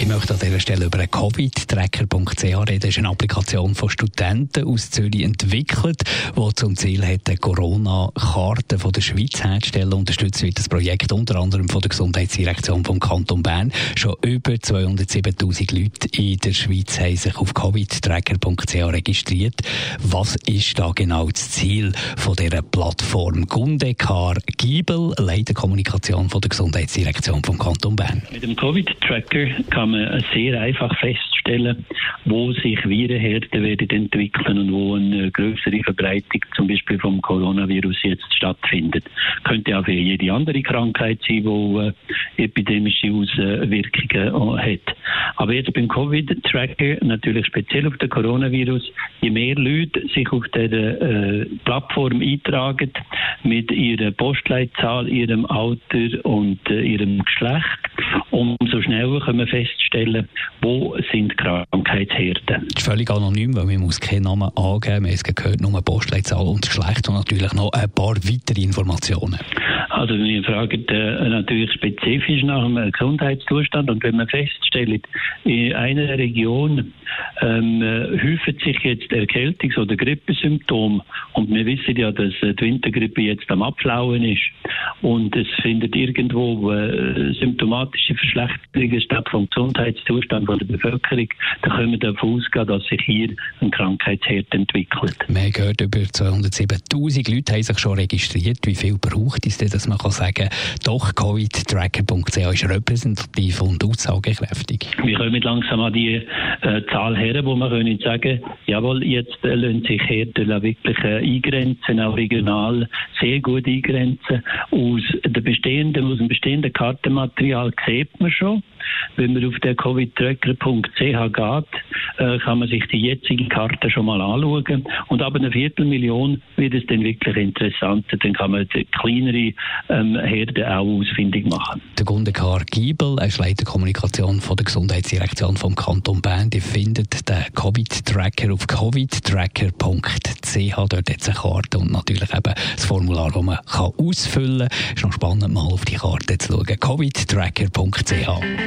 ich möchte an dieser Stelle über Covid-Tracker.ch reden. Das ist eine Applikation von Studenten aus Zürich entwickelt, die zum Ziel hat, eine Corona-Karte der Schweiz herzustellen. Unterstützt wird das Projekt unter anderem von der Gesundheitsdirektion vom Kanton Bern. Schon über 207.000 Leute in der Schweiz haben sich auf Covid-Tracker.ch registriert. Was ist da genau das Ziel von dieser Plattform? Gundekar Giebel, Leiter Kommunikation von der Gesundheitsdirektion vom Kanton Bern. Mit dem Covid-Tracker kann man sehr einfach feststellen, wo sich Virenherden werden entwickeln und wo eine größere Verbreitung zum Beispiel vom Coronavirus jetzt stattfindet. Könnte auch für jede andere Krankheit sein, die äh, epidemische Auswirkungen hat. Aber jetzt beim Covid-Tracker, natürlich speziell auf den Coronavirus, je mehr Leute sich auf der äh, Plattform eintragen mit ihrer Postleitzahl, ihrem Alter und äh, ihrem Geschlecht, umso schneller können wir feststellen, wo sind Krankheitsherde. Das ist völlig anonym, weil man muss keinen Namen angeben. Wir haben gehört, nur Postleitzahl und Geschlecht und natürlich noch ein paar weitere Informationen. Also wir fragen äh, natürlich spezifisch nach dem Gesundheitszustand und wenn man feststellt, in einer Region ähm, äh, häufen sich jetzt Erkältungs- oder Grippesymptome und wir wissen ja, dass äh, die Wintergrippe jetzt am Abflauen ist und es findet irgendwo äh, symptomatische Verschlechterungen statt vom Gesundheitszustand der Bevölkerung, dann können wir davon ausgehen, dass sich hier ein Krankheitsherd entwickelt. Haben gehört, über 207'000 Leute haben sich schon registriert. Wie viel braucht es denn, dass man kann sagen doch, covidtracker.ch ist repräsentativ und aussagekräftig? Wir kommen langsam an die äh, Zahl her, wo wir können sagen, jawohl, jetzt äh, lassen sich Herden wirklich äh, eingrenzen, auch regional sehr gut eingrenzen. Aus, der bestehenden, aus dem bestehenden Kartenmaterial sieht man schon, wenn man auf der covidtracker.ch geht, äh, kann man sich die jetzige Karte schon mal anschauen. Und ab einer Viertelmillion wird es dann wirklich interessant. Dann kann man die kleinere ähm, Herde auch ausfindig machen. Der Gundekar Giebel, er ist Leiter Kommunikation von der Gesundheitsdirektion vom Kanton Bern. Die findet den Covid-Tracker auf covidtracker.ch. Dort hat es eine Karte und natürlich eben das Formular, das man kann ausfüllen kann. Ist noch spannend, mal auf die Karte zu schauen. covidtracker.ch.